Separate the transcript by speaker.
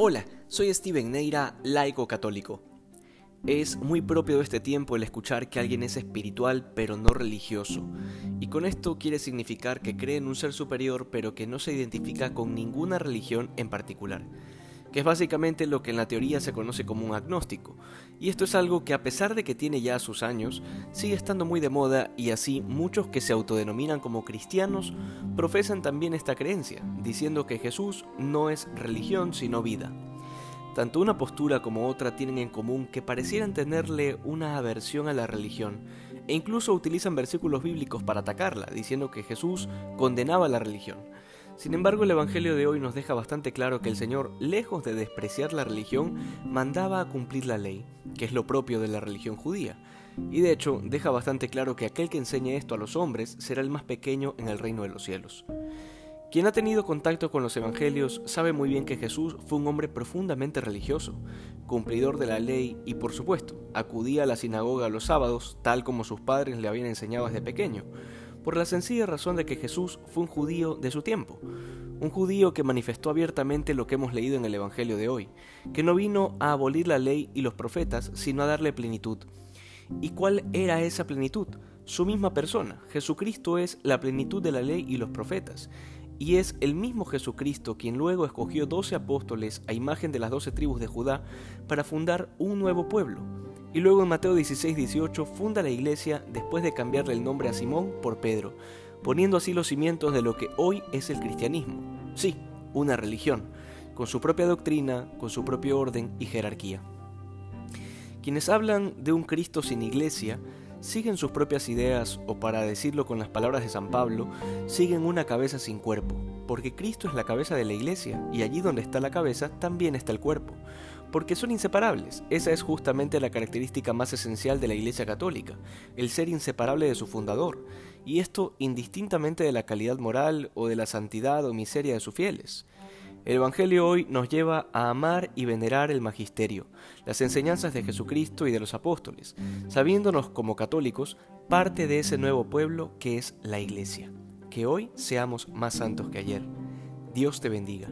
Speaker 1: Hola, soy Steven Neira, laico católico. Es muy propio de este tiempo el escuchar que alguien es espiritual pero no religioso, y con esto quiere significar que cree en un ser superior pero que no se identifica con ninguna religión en particular que es básicamente lo que en la teoría se conoce como un agnóstico. Y esto es algo que a pesar de que tiene ya sus años, sigue estando muy de moda y así muchos que se autodenominan como cristianos profesan también esta creencia, diciendo que Jesús no es religión sino vida. Tanto una postura como otra tienen en común que parecieran tenerle una aversión a la religión, e incluso utilizan versículos bíblicos para atacarla, diciendo que Jesús condenaba la religión. Sin embargo, el Evangelio de hoy nos deja bastante claro que el Señor, lejos de despreciar la religión, mandaba a cumplir la ley, que es lo propio de la religión judía. Y de hecho, deja bastante claro que aquel que enseñe esto a los hombres será el más pequeño en el reino de los cielos. Quien ha tenido contacto con los evangelios sabe muy bien que Jesús fue un hombre profundamente religioso, cumplidor de la ley y por supuesto, acudía a la sinagoga los sábados tal como sus padres le habían enseñado desde pequeño, por la sencilla razón de que Jesús fue un judío de su tiempo, un judío que manifestó abiertamente lo que hemos leído en el Evangelio de hoy, que no vino a abolir la ley y los profetas, sino a darle plenitud. ¿Y cuál era esa plenitud? Su misma persona. Jesucristo es la plenitud de la ley y los profetas. Y es el mismo Jesucristo quien luego escogió doce apóstoles a imagen de las doce tribus de Judá para fundar un nuevo pueblo, y luego en Mateo 16, 18 funda la iglesia después de cambiarle el nombre a Simón por Pedro, poniendo así los cimientos de lo que hoy es el cristianismo. Sí, una religión, con su propia doctrina, con su propio orden y jerarquía. Quienes hablan de un Cristo sin iglesia siguen sus propias ideas o para decirlo con las palabras de San Pablo, siguen una cabeza sin cuerpo, porque Cristo es la cabeza de la iglesia y allí donde está la cabeza también está el cuerpo porque son inseparables. Esa es justamente la característica más esencial de la Iglesia Católica, el ser inseparable de su fundador, y esto indistintamente de la calidad moral o de la santidad o miseria de sus fieles. El Evangelio hoy nos lleva a amar y venerar el magisterio, las enseñanzas de Jesucristo y de los apóstoles, sabiéndonos como católicos parte de ese nuevo pueblo que es la Iglesia. Que hoy seamos más santos que ayer. Dios te bendiga.